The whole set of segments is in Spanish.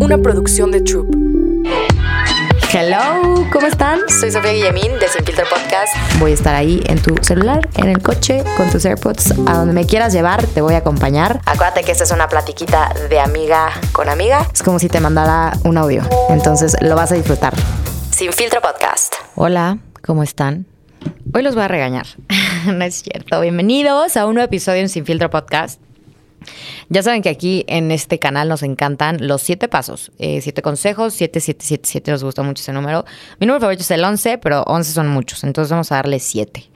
una producción de Troop. Hello, ¿cómo están? Soy Sofía Guillemín de Sin Filtro Podcast. Voy a estar ahí en tu celular, en el coche, con tus AirPods, a donde me quieras llevar, te voy a acompañar. Acuérdate que esta es una platiquita de amiga con amiga. Es como si te mandara un audio, entonces lo vas a disfrutar. Sin Filtro Podcast. Hola, ¿cómo están? Hoy los voy a regañar. no es cierto. Bienvenidos a un nuevo episodio en Sin Filtro Podcast. Ya saben que aquí en este canal nos encantan los siete pasos, eh, siete consejos, siete, siete, siete, siete, nos gusta mucho ese número. Mi número favorito es el 11, pero 11 son muchos, entonces vamos a darle siete.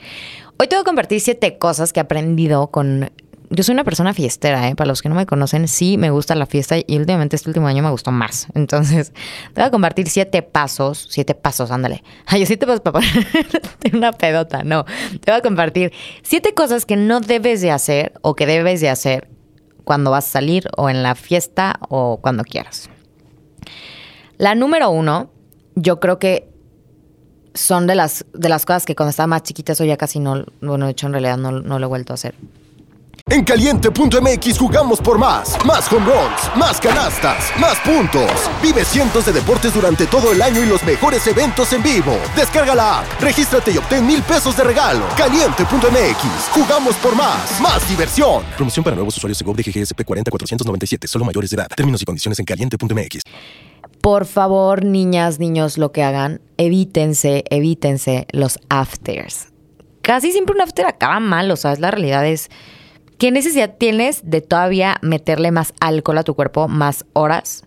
Hoy te voy a compartir siete cosas que he aprendido con... Yo soy una persona fiestera, ¿eh? para los que no me conocen, sí me gusta la fiesta y últimamente este último año me gustó más. Entonces, te voy a compartir siete pasos, siete pasos, ándale. Ay, siete pasos para poner una pedota, no. Te voy a compartir siete cosas que no debes de hacer o que debes de hacer cuando vas a salir o en la fiesta o cuando quieras. La número uno, yo creo que son de las, de las cosas que cuando estaba más chiquita, eso ya casi no, bueno, de hecho en realidad no, no lo he vuelto a hacer. En caliente.mx jugamos por más. Más home runs, más canastas, más puntos. Vive cientos de deportes durante todo el año y los mejores eventos en vivo. Descarga la app, regístrate y obtén mil pesos de regalo. Caliente.mx, jugamos por más. Más diversión. Promoción para nuevos usuarios de GOV de GGSP 40497, solo mayores de edad. Términos y condiciones en caliente.mx. Por favor, niñas, niños, lo que hagan, evítense, evítense los afters. Casi siempre un after acaba mal, o sea, la realidad es ¿Qué necesidad tienes de todavía meterle más alcohol a tu cuerpo, más horas?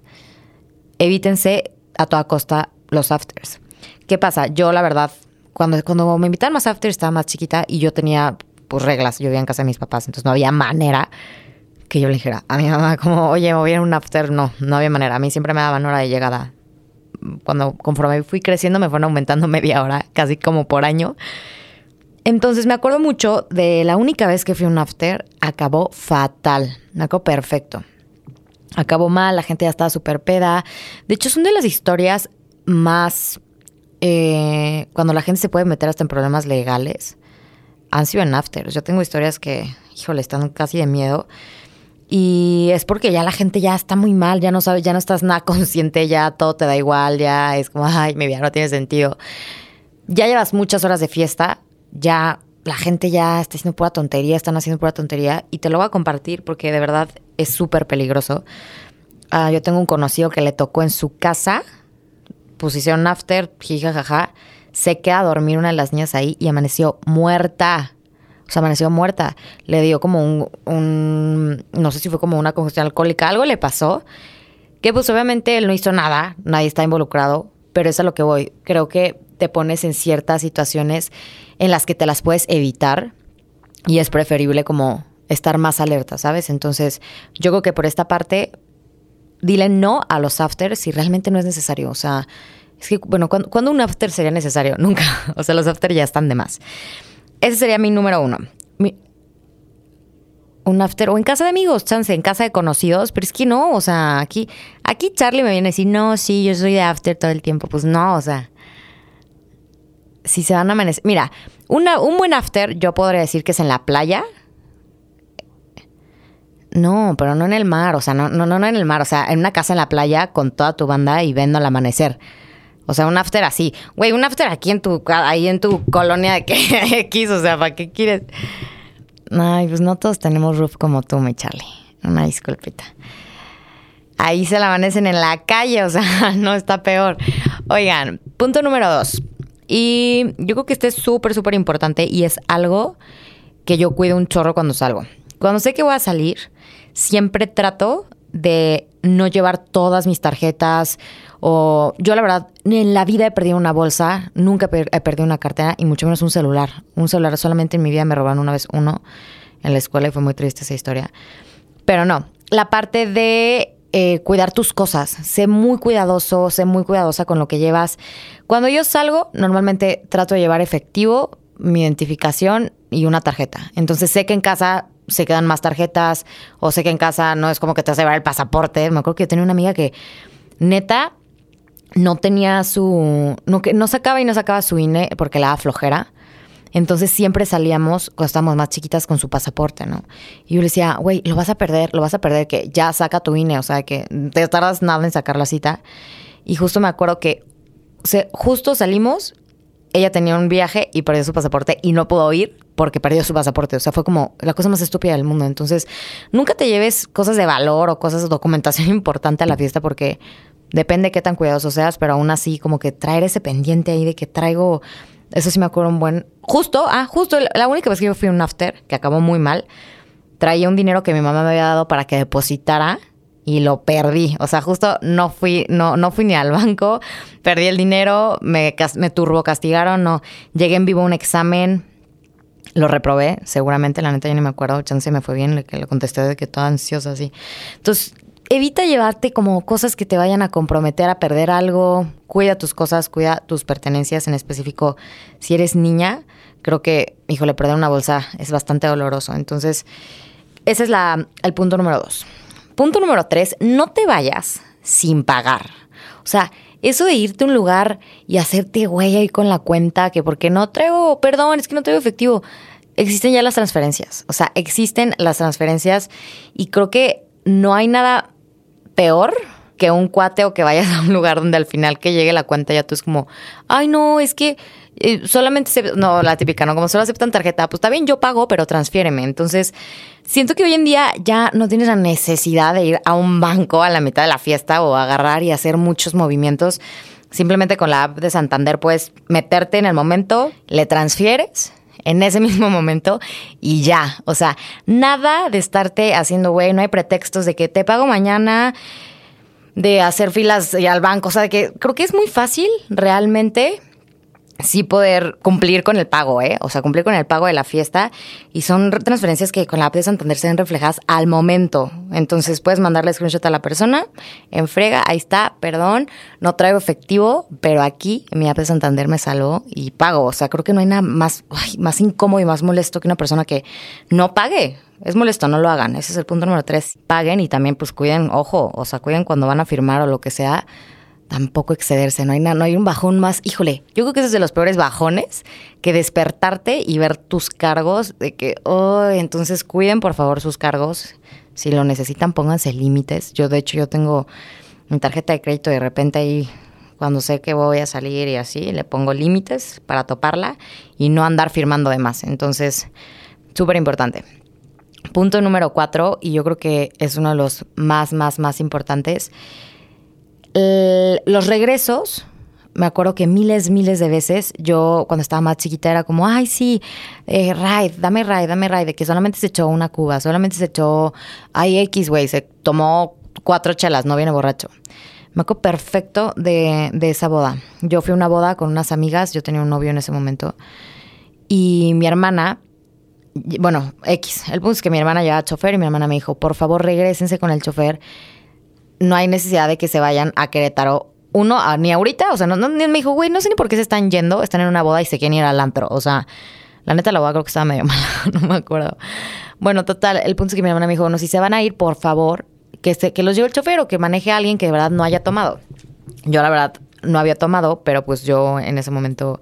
Evítense a toda costa los afters. ¿Qué pasa? Yo, la verdad, cuando, cuando me invitaron más afters estaba más chiquita y yo tenía pues reglas. Yo vivía en casa de mis papás, entonces no había manera que yo le dijera a mi mamá como, oye, me voy a un after. No, no había manera. A mí siempre me daban hora de llegada. Cuando conforme fui creciendo me fueron aumentando media hora, casi como por año. Entonces me acuerdo mucho de la única vez que fui a un after, acabó fatal, acabó perfecto. Acabó mal, la gente ya estaba súper peda. De hecho, una de las historias más... Eh, cuando la gente se puede meter hasta en problemas legales, han sido en afters. Yo tengo historias que, híjole, están casi de miedo. Y es porque ya la gente ya está muy mal, ya no sabes, ya no estás nada consciente, ya todo te da igual, ya es como, ay, mi vida no tiene sentido. Ya llevas muchas horas de fiesta, ya la gente ya está haciendo pura tontería, están haciendo pura tontería y te lo voy a compartir porque de verdad es súper peligroso. Ah, yo tengo un conocido que le tocó en su casa, pusieron after, jijajaja, se queda a dormir una de las niñas ahí y amaneció muerta. O sea, amaneció muerta. Le dio como un, un, no sé si fue como una congestión alcohólica, algo le pasó. Que pues obviamente él no hizo nada, nadie está involucrado, pero es a lo que voy. Creo que te pones en ciertas situaciones en las que te las puedes evitar y es preferible como estar más alerta, ¿sabes? Entonces, yo creo que por esta parte, dile no a los afters si realmente no es necesario. O sea, es que, bueno, ¿cuándo, un after sería necesario? Nunca. O sea, los after ya están de más. Ese sería mi número uno. un after, o en casa de amigos, chance, en casa de conocidos, pero es que no, o sea, aquí, aquí Charlie me viene a decir, no, sí, yo soy de after todo el tiempo. Pues no, o sea, si se van a amanecer. Mira, una, un buen after, yo podría decir que es en la playa. No, pero no en el mar, o sea, no, no, no en el mar, o sea, en una casa en la playa con toda tu banda y viendo al amanecer. O sea, un after así. Güey, un after aquí en tu, ahí en tu colonia de que X, o sea, ¿para qué quieres? Ay, pues no todos tenemos roof como tú, mi Charlie. Una disculpita. Ahí se la amanecen en la calle, o sea, no está peor. Oigan, punto número dos. Y yo creo que este es súper, súper importante y es algo que yo cuido un chorro cuando salgo. Cuando sé que voy a salir, siempre trato de no llevar todas mis tarjetas o yo la verdad en la vida he perdido una bolsa, nunca he perdido una cartera y mucho menos un celular. Un celular solamente en mi vida me robaron una vez uno en la escuela y fue muy triste esa historia. Pero no, la parte de eh, cuidar tus cosas. Sé muy cuidadoso, sé muy cuidadosa con lo que llevas. Cuando yo salgo, normalmente trato de llevar efectivo, mi identificación y una tarjeta. Entonces sé que en casa se quedan más tarjetas o sé que en casa no es como que te vas a llevar el pasaporte. Me acuerdo que yo tenía una amiga que neta no tenía su... No, que no sacaba y no sacaba su INE porque la daba flojera. Entonces siempre salíamos, cuando estábamos más chiquitas, con su pasaporte, ¿no? Y yo le decía, güey, lo vas a perder, lo vas a perder, que ya saca tu INE, o sea, que te tardas nada en sacar la cita. Y justo me acuerdo que justo salimos, ella tenía un viaje y perdió su pasaporte y no pudo ir porque perdió su pasaporte. O sea, fue como la cosa más estúpida del mundo. Entonces, nunca te lleves cosas de valor o cosas de documentación importante a la fiesta porque depende qué tan cuidadoso seas, pero aún así, como que traer ese pendiente ahí de que traigo. Eso sí me acuerdo un buen. Justo, ah, justo la única vez que yo fui a un after, que acabó muy mal, traía un dinero que mi mamá me había dado para que depositara y lo perdí. O sea, justo no fui, no, no fui ni al banco, perdí el dinero, me, me turbo castigaron, no. Llegué en vivo un examen, lo reprobé, seguramente, la neta ya ni me acuerdo, chance me fue bien, que le contesté de que toda ansiosa así. Entonces, evita llevarte como cosas que te vayan a comprometer a perder algo, cuida tus cosas, cuida tus pertenencias, en específico, si eres niña, creo que, híjole, perder una bolsa es bastante doloroso. Entonces, ese es la, el punto número dos. Punto número tres, no te vayas sin pagar. O sea, eso de irte a un lugar y hacerte güey ahí con la cuenta, que porque no traigo, perdón, es que no traigo efectivo. Existen ya las transferencias. O sea, existen las transferencias y creo que no hay nada peor que un cuate o que vayas a un lugar donde al final que llegue la cuenta ya tú es como, ay no, es que eh, solamente se, no, la típica, ¿no? Como solo aceptan tarjeta, pues está bien, yo pago, pero transfiéreme. Entonces, siento que hoy en día ya no tienes la necesidad de ir a un banco a la mitad de la fiesta o agarrar y hacer muchos movimientos. Simplemente con la app de Santander puedes meterte en el momento, le transfieres en ese mismo momento y ya. O sea, nada de estarte haciendo, güey, no hay pretextos de que te pago mañana, de hacer filas y al banco. O sea, que creo que es muy fácil realmente sí poder cumplir con el pago, ¿eh? O sea, cumplir con el pago de la fiesta. Y son transferencias que con la app de Santander se ven reflejadas al momento. Entonces puedes mandarle screenshot a la persona, en frega, ahí está, perdón, no traigo efectivo, pero aquí mi app de Santander me saló y pago. O sea, creo que no hay nada más, más incómodo y más molesto que una persona que no pague. Es molesto, no lo hagan. Ese es el punto número tres. Paguen y también pues cuiden, ojo, o sea, cuiden cuando van a firmar o lo que sea tampoco excederse, no hay, no hay un bajón más. Híjole, yo creo que ese es de los peores bajones que despertarte y ver tus cargos de que, oh, entonces cuiden por favor sus cargos. Si lo necesitan, pónganse límites. Yo, de hecho, yo tengo mi tarjeta de crédito de repente ahí, cuando sé que voy a salir y así, le pongo límites para toparla y no andar firmando de más. Entonces, súper importante. Punto número cuatro, y yo creo que es uno de los más, más, más importantes los regresos, me acuerdo que miles, miles de veces, yo cuando estaba más chiquita era como, ay, sí, eh, ride, dame ride, dame ride, de que solamente se echó una cuba, solamente se echó, ay, X, güey, se tomó cuatro chelas, no viene borracho. Me acuerdo perfecto de, de esa boda. Yo fui a una boda con unas amigas, yo tenía un novio en ese momento, y mi hermana, bueno, X, el punto es que mi hermana llevaba chofer y mi hermana me dijo, por favor, regresense con el chofer no hay necesidad de que se vayan a Querétaro. Uno, ni ahorita, o sea, no, me dijo, güey, no sé ni por qué se están yendo, están en una boda y se quieren ir al antro. O sea, la neta la boda creo que estaba medio mala, no me acuerdo. Bueno, total, el punto es que mi hermana me dijo, bueno, si se van a ir, por favor, que, se, que los lleve el chofer o que maneje a alguien que de verdad no haya tomado. Yo la verdad no había tomado, pero pues yo en ese momento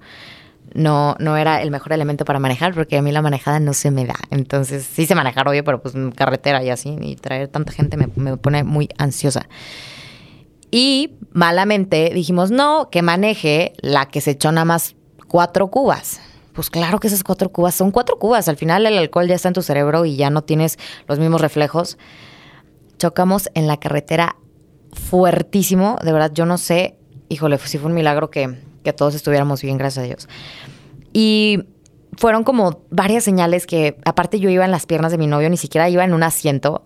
no, no era el mejor elemento para manejar porque a mí la manejada no se me da. Entonces, sí sé manejar, obvio, pero pues carretera y así, y traer tanta gente me, me pone muy ansiosa. Y malamente dijimos, no, que maneje la que se echó nada más cuatro cubas. Pues claro que esas cuatro cubas son cuatro cubas. Al final el alcohol ya está en tu cerebro y ya no tienes los mismos reflejos. Chocamos en la carretera fuertísimo. De verdad, yo no sé. Híjole, sí fue un milagro que, que todos estuviéramos bien, gracias a Dios. Y fueron como varias señales que, aparte yo iba en las piernas de mi novio, ni siquiera iba en un asiento,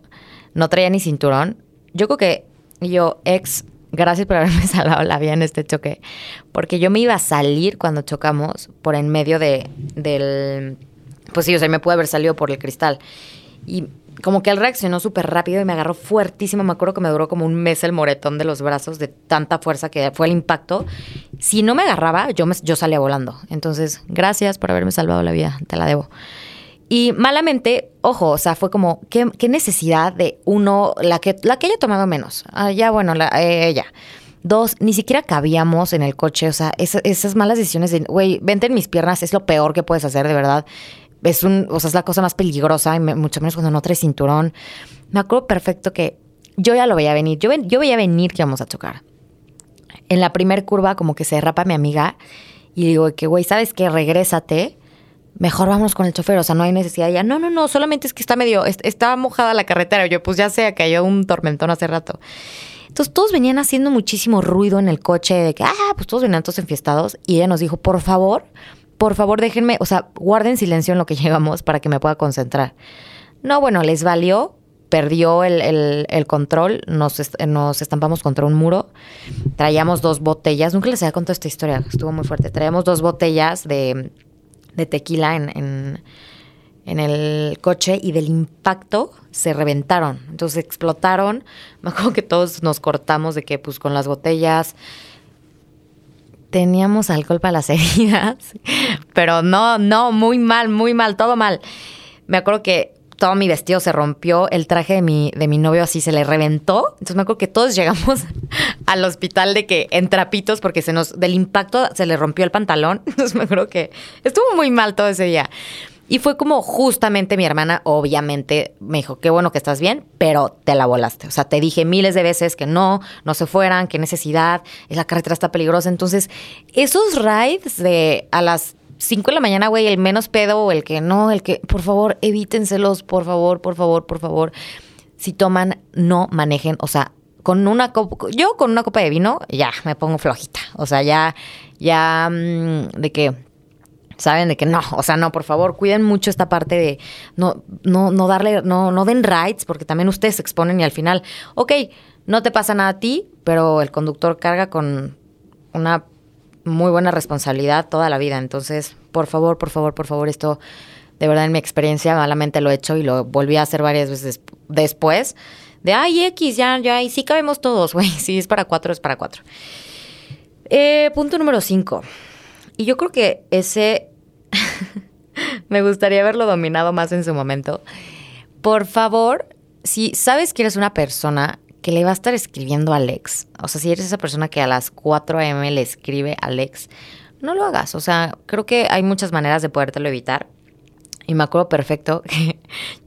no traía ni cinturón. Yo creo que yo, ex, gracias por haberme salvado la vida en este choque, porque yo me iba a salir cuando chocamos por en medio de, del... Pues sí, o sea, me pude haber salido por el cristal. Y como que él reaccionó súper rápido y me agarró fuertísimo. Me acuerdo que me duró como un mes el moretón de los brazos de tanta fuerza que fue el impacto. Si no me agarraba, yo, me, yo salía volando. Entonces, gracias por haberme salvado la vida, te la debo. Y malamente, ojo, o sea, fue como, ¿qué, necesidad de uno, la que, la que haya tomado menos? Ah, ya, bueno, eh, ella. Dos, ni siquiera cabíamos en el coche. O sea, esas malas decisiones de, güey, vente en mis piernas es lo peor que puedes hacer, de verdad. Es un, o sea, es la cosa más peligrosa, y mucho menos cuando no traes cinturón. Me acuerdo perfecto que yo ya lo veía venir. Yo, yo veía venir que íbamos a chocar. En la primer curva, como que se derrapa mi amiga y digo que, güey, ¿sabes qué? Regrésate. Mejor vamos con el chofer, o sea, no hay necesidad. Ya, no, no, no, solamente es que está medio, está mojada la carretera. Yo, pues ya sé, cayó un tormentón hace rato. Entonces todos venían haciendo muchísimo ruido en el coche, de que, ah, pues todos venían todos enfiestados. Y ella nos dijo, por favor, por favor déjenme, o sea, guarden silencio en lo que llegamos para que me pueda concentrar. No, bueno, les valió, perdió el, control, nos, nos, estampamos contra un muro, traíamos dos botellas, nunca les había contado esta historia, estuvo muy fuerte, traíamos dos botellas de, tequila en en el coche y del impacto se reventaron. Entonces explotaron. Me acuerdo que todos nos cortamos de que pues con las botellas teníamos alcohol para las heridas, pero no, no, muy mal, muy mal, todo mal. Me acuerdo que todo mi vestido se rompió, el traje de mi, de mi novio así se le reventó. Entonces me acuerdo que todos llegamos al hospital de que en trapitos porque se nos, del impacto se le rompió el pantalón. Entonces me acuerdo que estuvo muy mal todo ese día. Y fue como justamente mi hermana, obviamente, me dijo, qué bueno que estás bien, pero te la volaste. O sea, te dije miles de veces que no, no se fueran, qué necesidad, la carretera está peligrosa. Entonces, esos rides de a las 5 de la mañana, güey, el menos pedo o el que no, el que, por favor, evítenselos, por favor, por favor, por favor. Si toman, no manejen. O sea, con una copa, yo con una copa de vino, ya me pongo flojita. O sea, ya, ya, mm, de que saben de que no, o sea, no, por favor, cuiden mucho esta parte de no, no, no darle, no, no den rights, porque también ustedes se exponen y al final, ok, no te pasa nada a ti, pero el conductor carga con una muy buena responsabilidad toda la vida. Entonces, por favor, por favor, por favor, esto de verdad en mi experiencia malamente lo he hecho y lo volví a hacer varias veces después. De, ay, X, ya, ya, y sí cabemos todos, güey. Si es para cuatro, es para cuatro. Eh, punto número cinco. Y yo creo que ese me gustaría haberlo dominado más en su momento. Por favor, si sabes que eres una persona que le va a estar escribiendo a Alex, o sea, si eres esa persona que a las 4 a.m. le escribe a Alex, no lo hagas. O sea, creo que hay muchas maneras de podértelo evitar. Y me acuerdo perfecto que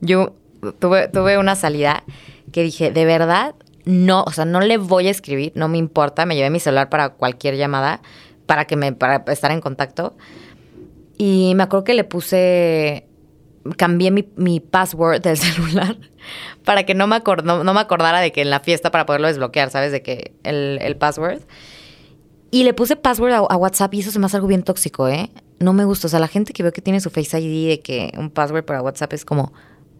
yo tuve, tuve una salida que dije, de verdad, no, o sea, no le voy a escribir, no me importa, me llevé mi celular para cualquier llamada para que me para estar en contacto. Y me acuerdo que le puse cambié mi, mi password del celular para que no me, no, me acordara de que en la fiesta para poderlo desbloquear, ¿sabes? De que el, el password. Y le puse password a, a, WhatsApp y eso se me hace algo bien tóxico, ¿eh? No me gusta. O sea, la gente que veo que tiene su Face ID de que un password para WhatsApp es como,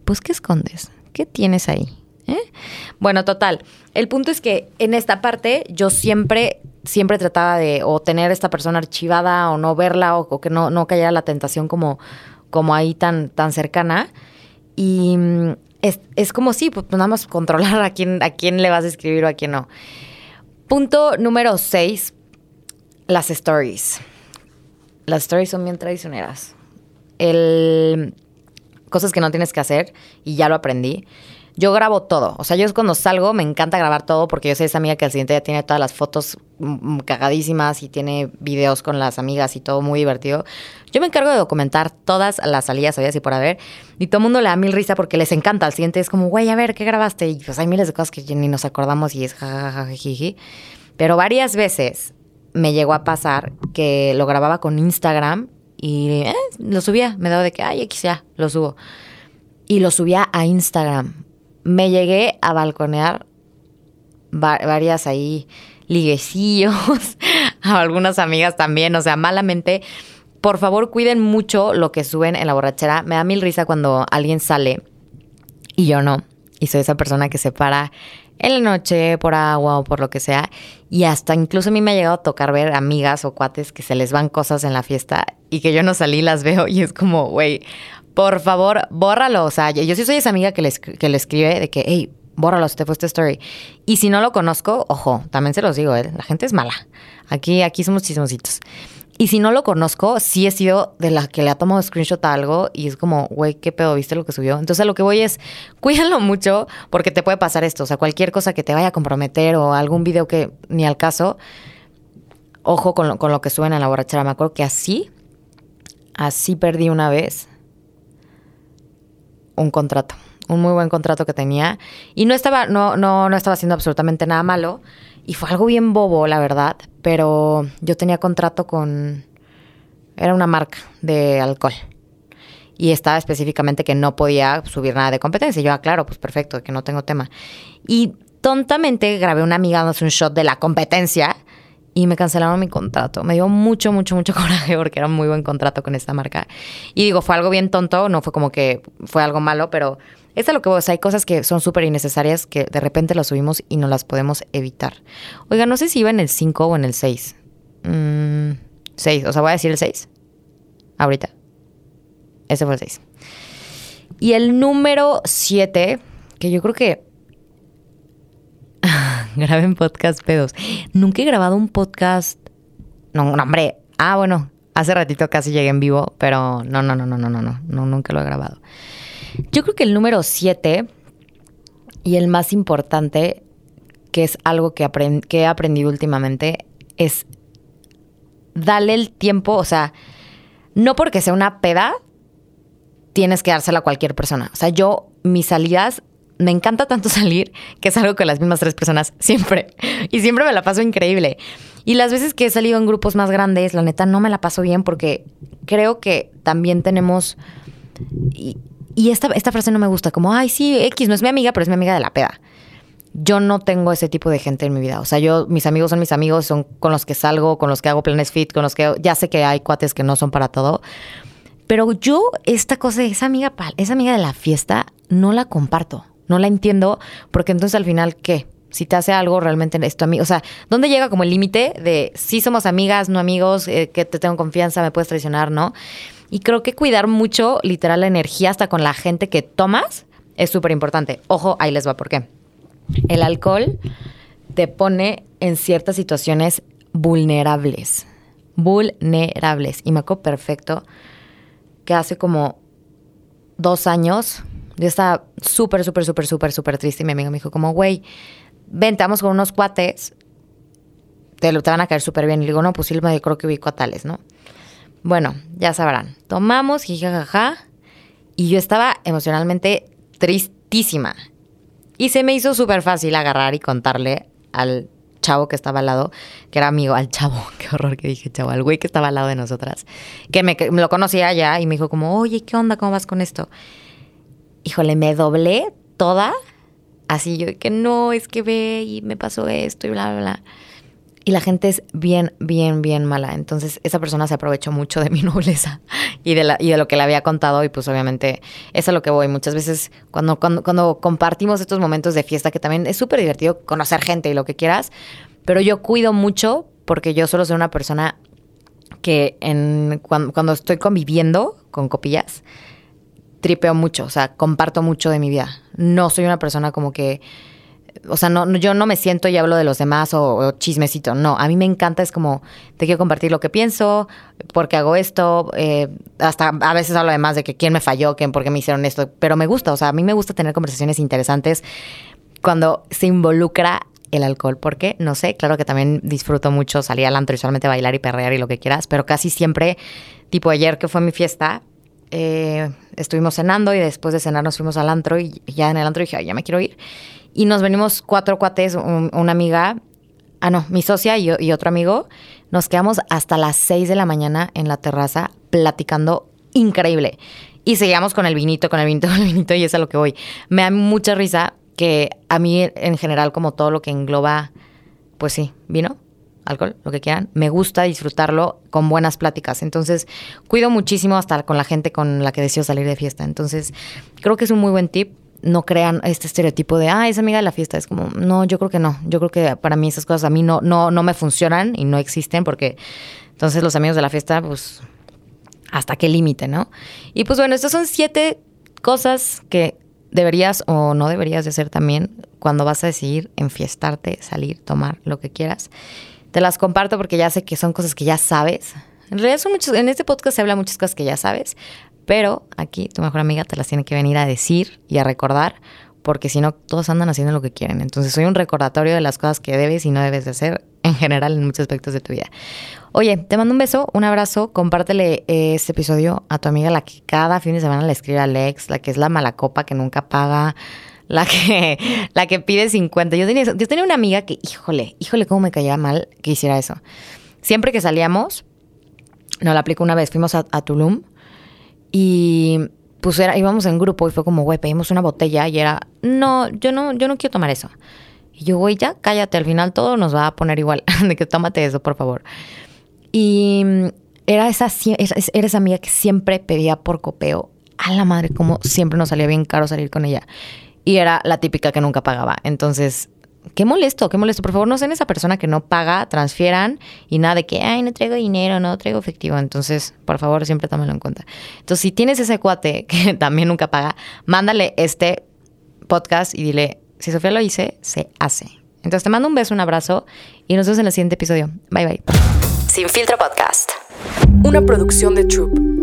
pues, ¿qué escondes? ¿Qué tienes ahí? ¿Eh? Bueno, total. El punto es que en esta parte yo siempre, siempre trataba de o tener esta persona archivada o no verla o, que no, no cayera la tentación como, como ahí tan, tan cercana. Y mm, es, como si, pues nada más controlar a quién, a quién le vas a escribir o a quién no. Punto número 6, las stories. Las stories son bien traicioneras. El, cosas que no tienes que hacer y ya lo aprendí yo grabo todo. O sea, yo cuando salgo me encanta grabar todo porque yo soy esa amiga que al siguiente día tiene todas las fotos mm, mm, cagadísimas y tiene videos con las amigas y todo muy divertido. Yo me encargo de documentar todas las salidas, sabías y por haber. Y todo el mundo le da mil risa porque les encanta. Al siguiente es como, güey, a ver, ¿qué grabaste? Y pues hay miles de cosas que ni nos acordamos y es jajajajiji. Pero varias veces me llegó a pasar que lo grababa con Instagram y eh, lo subía. Me daba de que, ay, X ya, lo subo. Y lo subía a Instagram me llegué a balconear varias ahí liguecillos, a algunas amigas también, o sea, malamente. Por favor, cuiden mucho lo que suben en la borrachera. Me da mil risa cuando alguien sale y yo no. Y soy esa persona que se para en la noche por agua o por lo que sea. Y hasta incluso a mí me ha llegado a tocar ver amigas o cuates que se les van cosas en la fiesta y que yo no salí, las veo y es como, güey, por favor, bórralo. O sea, yo sí soy esa amiga que le, que le escribe de que, hey, bórralo, si te fue esta story. Y si no lo conozco, ojo, también se los digo, ¿eh? la gente es mala. Aquí, aquí somos chismositos. Y si no lo conozco, sí he sido de la que le ha tomado screenshot a algo y es como, güey, ¿qué pedo? ¿Viste lo que subió? Entonces, lo que voy es, cuídalo mucho porque te puede pasar esto. O sea, cualquier cosa que te vaya a comprometer o algún video que ni al caso, ojo con lo, con lo que suben en la borrachera. Me acuerdo que así, así perdí una vez un contrato. Un muy buen contrato que tenía. Y no estaba, no, no, no estaba haciendo absolutamente nada malo. Y fue algo bien bobo, la verdad. Pero yo tenía contrato con. Era una marca de alcohol. Y estaba específicamente que no podía subir nada de competencia. Y yo, ah, claro, pues perfecto, que no tengo tema. Y tontamente grabé una amiga dándose un shot de la competencia y me cancelaron mi contrato. Me dio mucho, mucho, mucho coraje porque era un muy buen contrato con esta marca. Y digo, fue algo bien tonto, no fue como que fue algo malo, pero es a lo que vos, hay cosas que son súper innecesarias que de repente las subimos y no las podemos evitar. Oiga, no sé si iba en el 5 o en el 6. 6, o sea, voy a decir el 6. Ahorita. Ese fue el 6. Y el número 7, que yo creo que graben podcast pedos. Nunca he grabado un podcast. No, no, hombre. Ah, bueno, hace ratito casi llegué en vivo, pero no, no, no, no, no, no, no, nunca lo he grabado. Yo creo que el número 7 y el más importante, que es algo que, que he aprendido últimamente, es darle el tiempo, o sea, no porque sea una peda, tienes que dársela a cualquier persona. O sea, yo mis salidas me encanta tanto salir que salgo con las mismas tres personas siempre. Y siempre me la paso increíble. Y las veces que he salido en grupos más grandes, la neta no me la paso bien porque creo que también tenemos... Y, esta, esta frase no me gusta, como, ay, sí, X no es mi amiga, pero es mi amiga de la peda. Yo no tengo ese tipo de gente en mi vida. O sea, yo, mis amigos son mis amigos, son con los que salgo, con los que hago planes fit, con los que ya sé que hay cuates que no son para todo. Pero yo, esta cosa, esa amiga, esa amiga de la fiesta, no la comparto no la entiendo, porque entonces al final, ¿qué? Si te hace algo realmente esto a mí, o sea, ¿dónde llega como el límite de si somos amigas, no amigos, eh, que te tengo confianza, me puedes traicionar, no? Y creo que cuidar mucho, literal, la energía hasta con la gente que tomas es súper importante. Ojo, ahí les va, ¿por qué? El alcohol te pone en ciertas situaciones vulnerables. Vulnerables. Y me acuerdo perfecto que hace como dos años yo estaba súper, súper, súper, súper, súper triste y mi amigo me dijo como, güey, vente, vamos con unos cuates, te, te van a caer súper bien. Y le digo, no, pues sí, yo creo que ubico a tales, ¿no? Bueno, ya sabrán. Tomamos, jajaja, y yo estaba emocionalmente tristísima. Y se me hizo súper fácil agarrar y contarle al chavo que estaba al lado, que era amigo, al chavo, qué horror que dije chavo, al güey que estaba al lado de nosotras, que me, me lo conocía ya y me dijo como, oye, ¿qué onda? ¿Cómo vas con esto? Híjole, me doblé toda. Así yo, que no, es que ve y me pasó esto y bla, bla, bla. Y la gente es bien, bien, bien mala. Entonces, esa persona se aprovechó mucho de mi nobleza y de, la, y de lo que le había contado. Y pues, obviamente, es a lo que voy. Muchas veces, cuando, cuando, cuando compartimos estos momentos de fiesta, que también es súper divertido conocer gente y lo que quieras, pero yo cuido mucho porque yo solo soy una persona que en, cuando, cuando estoy conviviendo con copillas, tripeo mucho, o sea, comparto mucho de mi vida. No soy una persona como que, o sea, no, yo no me siento y hablo de los demás o, chismecito, no, a mí me encanta, es como, te quiero compartir lo que pienso, porque hago esto, eh, hasta a veces hablo además de que quién me falló, quién, por qué me hicieron esto, pero me gusta, o sea, a mí me gusta tener conversaciones interesantes cuando se involucra el alcohol, porque no sé, claro que también disfruto mucho salir al antro y solamente bailar y perrear y lo que quieras, pero casi siempre, tipo ayer que fue mi fiesta, eh, estuvimos cenando y después de cenar nos fuimos al antro y ya en el antro dije, Ay, ya me quiero ir. Y nos venimos cuatro cuates, una amiga, ah, no, mi socia y, otro amigo. Nos quedamos hasta las seis de la mañana en la terraza platicando increíble. Y seguíamos con el vinito, con el vinito, con el vinito y es a lo que voy. Me da mucha risa que a mí en general como todo lo que engloba, pues sí, vino, alcohol, lo que quieran, me gusta disfrutarlo con buenas pláticas. Entonces, cuido muchísimo hasta con la gente con la que deseo salir de fiesta. Entonces, creo que es un muy buen tip. No crean este estereotipo de, ah, es amiga de la fiesta. Es como, no, yo creo que no. Yo creo que para mí esas cosas a mí no, no, no me funcionan y no existen porque entonces los amigos de la fiesta, pues, hasta qué límite, ¿no? Y pues bueno, estas son siete cosas que deberías o no deberías de hacer también cuando vas a decidir enfiestarte, salir, tomar, lo que quieras. Te las comparto porque ya sé que son cosas que ya sabes. En realidad son muchos, en este podcast se habla muchas cosas que ya sabes, pero aquí tu mejor amiga te las tiene que venir a decir y a recordar, porque si no, todos andan haciendo lo que quieren. Entonces soy un recordatorio de las cosas que debes y no debes de hacer en general en muchos aspectos de tu vida. Oye, te mando un beso, un abrazo, compártele este episodio a tu amiga, la que cada fin de semana le escribe a Alex, la que es la mala copa que nunca paga, la que, la que pide 50. Yo tenía, yo tenía una amiga que, híjole, híjole, cómo me caía mal que hiciera eso. Siempre que salíamos, nos la aplicó una vez, fuimos a, a Tulum y pues era, íbamos en grupo y fue como, güey, pedimos una botella y era, no, yo no, yo no quiero tomar eso. Y yo, güey, ya cállate, al final todo nos va a poner igual, de que tómate eso, por favor. Y mm, era esa, era esa amiga que siempre pedía por copeo. A la madre, como siempre nos salía bien caro salir con ella. Y era la típica que nunca pagaba. Entonces, qué molesto, qué molesto. Por favor, no sean esa persona que no paga, transfieran y nada de que, ay, no traigo dinero, no traigo efectivo. Entonces, por favor, siempre tómalo en cuenta. Entonces, si tienes ese cuate que también nunca paga, mándale este podcast y dile, si Sofía lo hice, se hace. Entonces, te mando un beso, un abrazo y nos vemos en el siguiente episodio. Bye, bye. Sin filtro podcast. Una producción de Troop.